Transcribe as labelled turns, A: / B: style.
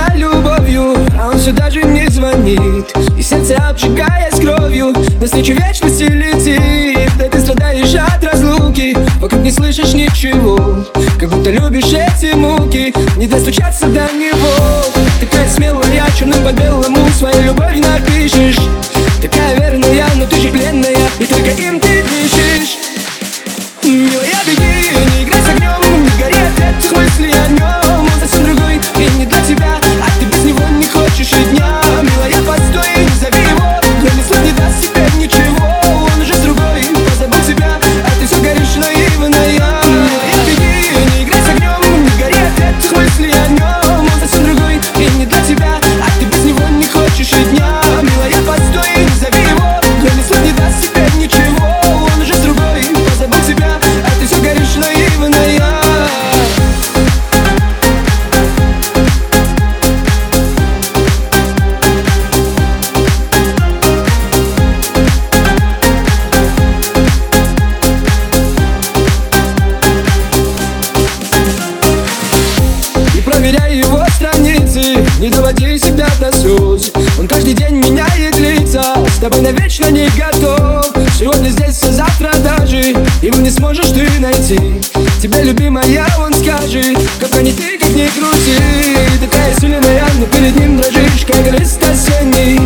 A: Больна любовью А он все даже не звонит. И сердце обжигая с кровью Навстречу вечности летит. Да ты страдаешь от разлуки Вокруг не слышишь ничего. Как будто любишь эти муки Не достучаться до него. Такая смелая, черным по белому Свою любовь напишешь доводи себя до слез Он каждый день меняет лица С тобой навечно не готов. Сегодня здесь, а завтра даже Его не сможешь ты найти. Тебе, любимая, он скажет Как они ты, как не крути Такая сильная, но перед ним дрожишь Как лист осенний.